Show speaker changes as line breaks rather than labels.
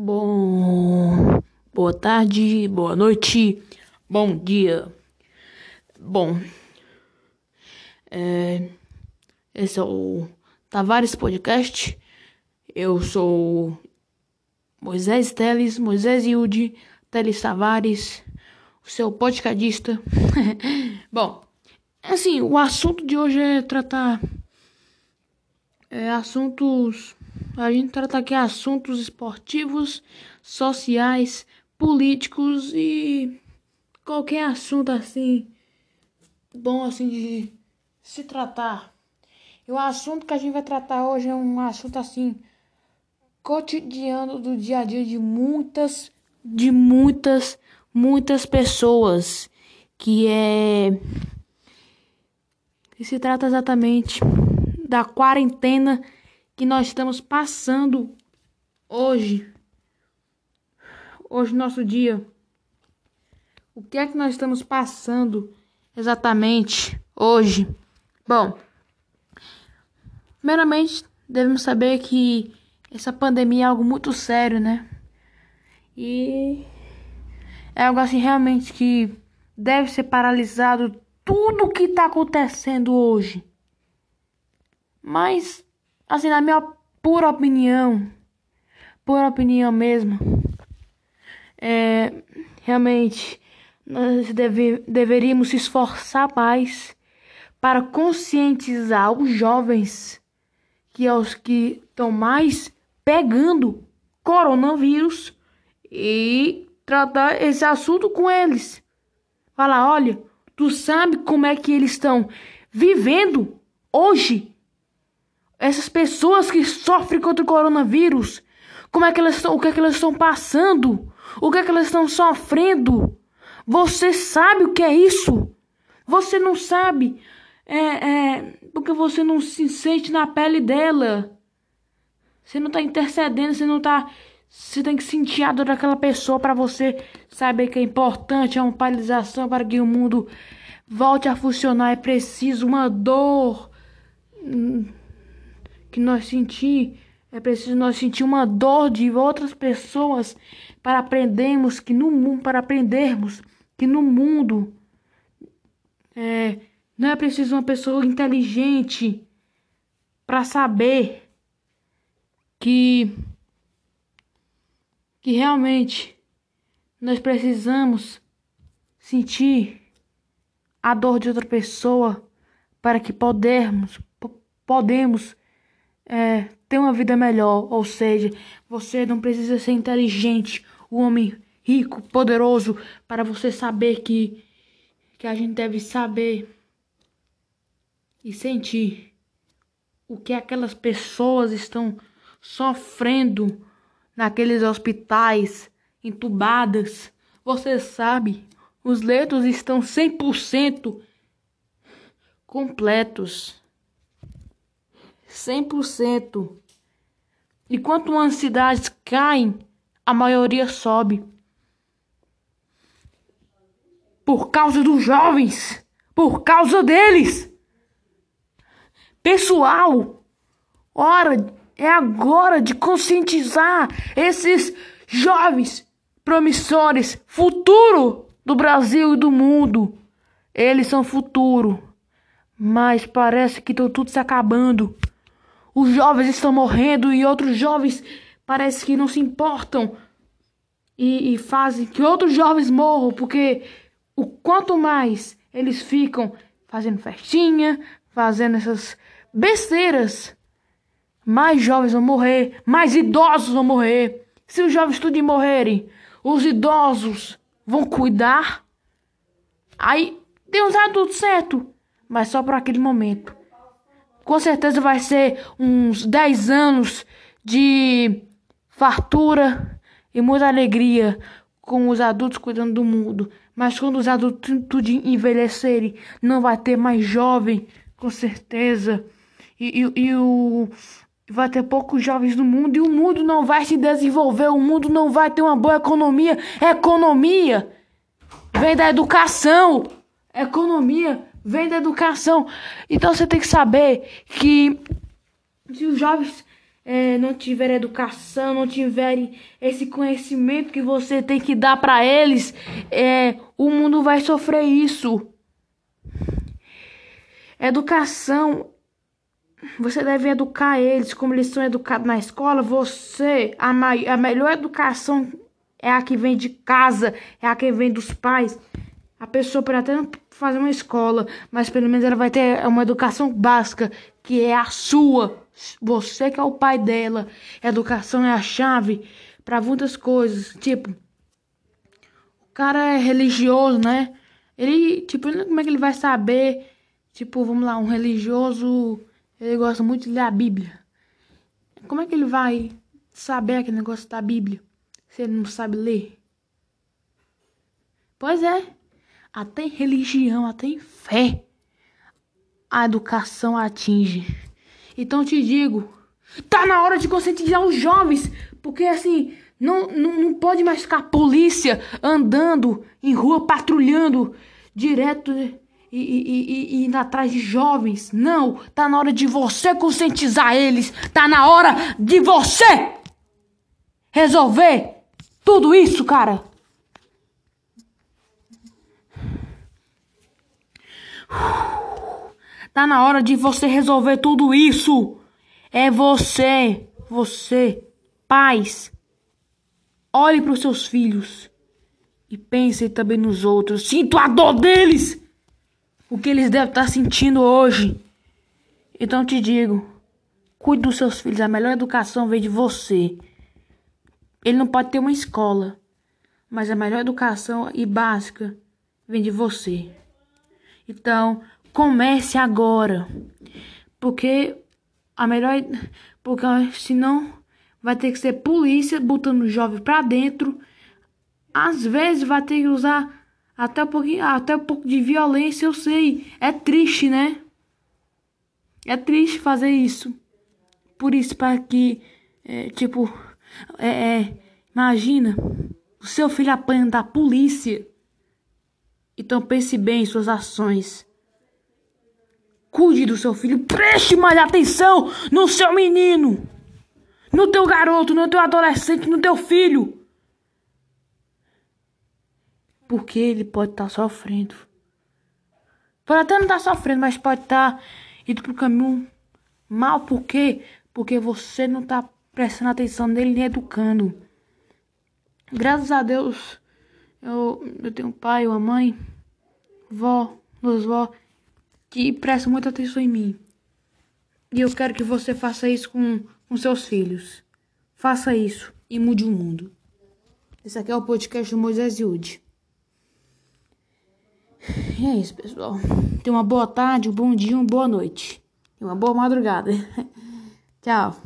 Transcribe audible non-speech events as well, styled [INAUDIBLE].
Bom, boa tarde, boa noite, bom dia. Bom, é, esse é o Tavares Podcast. Eu sou Moisés Teles, Moisés Hilde, Teles Tavares, o seu podcastista. [LAUGHS] Bom, assim, o assunto de hoje é tratar é, assuntos a gente trata aqui assuntos esportivos, sociais, políticos e qualquer assunto assim bom assim de se tratar. E o assunto que a gente vai tratar hoje é um assunto assim cotidiano do dia a dia de muitas de muitas muitas pessoas que é que se trata exatamente da quarentena que nós estamos passando hoje. Hoje, nosso dia. O que é que nós estamos passando exatamente hoje? Bom, primeiramente, devemos saber que essa pandemia é algo muito sério, né? E é algo assim realmente que deve ser paralisado tudo o que está acontecendo hoje. Mas Assim, na minha pura opinião, pura opinião mesmo, é, realmente nós deve, deveríamos se esforçar mais para conscientizar os jovens que é os que estão mais pegando coronavírus e tratar esse assunto com eles. Falar, olha, tu sabe como é que eles estão vivendo hoje? Essas pessoas que sofrem contra o coronavírus, como é que elas estão, o que é que elas estão passando, o que é que elas estão sofrendo. Você sabe o que é isso? Você não sabe, é, é, porque você não se sente na pele dela. Você não está intercedendo, você não está, você tem que sentir a dor daquela pessoa para você saber que é importante a uma paralisação para que o mundo volte a funcionar. É preciso uma dor que nós sentir, é preciso nós sentir uma dor de outras pessoas para aprendermos que no mundo, para aprendermos que no mundo é, não é preciso uma pessoa inteligente para saber que que realmente nós precisamos sentir a dor de outra pessoa para que podermos podemos é, ter uma vida melhor. Ou seja, você não precisa ser inteligente, um homem rico, poderoso, para você saber que, que a gente deve saber e sentir o que aquelas pessoas estão sofrendo naqueles hospitais entubadas. Você sabe, os leitos estão 100% completos. 100%. E quanto as cidades caem, a maioria sobe. Por causa dos jovens. Por causa deles. Pessoal, hora é agora de conscientizar esses jovens promissores, futuro do Brasil e do mundo. Eles são futuro, mas parece que estão tudo se acabando. Os jovens estão morrendo e outros jovens parece que não se importam e, e fazem que outros jovens morram, porque o quanto mais eles ficam fazendo festinha, fazendo essas besteiras, mais jovens vão morrer, mais idosos vão morrer. Se os jovens tudo morrerem, os idosos vão cuidar. Aí tem uns adultos certo, mas só por aquele momento com certeza vai ser uns 10 anos de fartura e muita alegria com os adultos cuidando do mundo. Mas quando os adultos tudo envelhecerem, não vai ter mais jovem, com certeza. E, e, e o vai ter poucos jovens no mundo e o mundo não vai se desenvolver, o mundo não vai ter uma boa economia. Economia vem da educação. Economia vem da educação. Então você tem que saber que se os jovens é, não tiverem educação, não tiverem esse conhecimento que você tem que dar para eles, é, o mundo vai sofrer isso. Educação, você deve educar eles como eles são educados na escola. Você, a, a melhor educação é a que vem de casa, é a que vem dos pais. A pessoa pode até não fazer uma escola, mas pelo menos ela vai ter uma educação básica, que é a sua. Você que é o pai dela. Educação é a chave para muitas coisas. Tipo, o cara é religioso, né? Ele, tipo, como é que ele vai saber? Tipo, vamos lá, um religioso, ele gosta muito de ler a Bíblia. Como é que ele vai saber aquele negócio da Bíblia se ele não sabe ler? Pois é, até em religião, até em fé, a educação atinge. Então te digo, tá na hora de conscientizar os jovens, porque assim, não, não, não pode mais ficar polícia andando em rua, patrulhando direto e, e, e, e, indo atrás de jovens. Não, tá na hora de você conscientizar eles. Tá na hora de você resolver tudo isso, cara. Tá na hora de você resolver tudo isso. É você, você, pais. Olhe para os seus filhos e pense também nos outros. Sinto a dor deles. O que eles devem estar sentindo hoje. Então te digo, cuide dos seus filhos. A melhor educação vem de você. Ele não pode ter uma escola, mas a melhor educação e básica vem de você. Então, Comece agora. Porque a melhor. Porque senão vai ter que ser polícia botando o jovem pra dentro. Às vezes vai ter que usar até um, pouquinho, até um pouco de violência, eu sei. É triste, né? É triste fazer isso. Por isso, para que. É, tipo. É, é, imagina. O seu filho apanha da polícia. Então pense bem em suas ações. Cuide do seu filho, preste mais atenção no seu menino, no teu garoto, no teu adolescente, no teu filho. Porque ele pode estar tá sofrendo. Pode até não estar tá sofrendo, mas pode estar tá indo pro caminho mal. Por quê? Porque você não está prestando atenção nele nem educando. Graças a Deus, eu, eu tenho um pai, uma mãe, vó, duas vó que prestam muita atenção em mim. E eu quero que você faça isso com, com seus filhos. Faça isso e mude o mundo. Esse aqui é o podcast do Moisés Yud. E é isso, pessoal. Tenha uma boa tarde, um bom dia, uma boa noite. E uma boa madrugada. [LAUGHS] Tchau.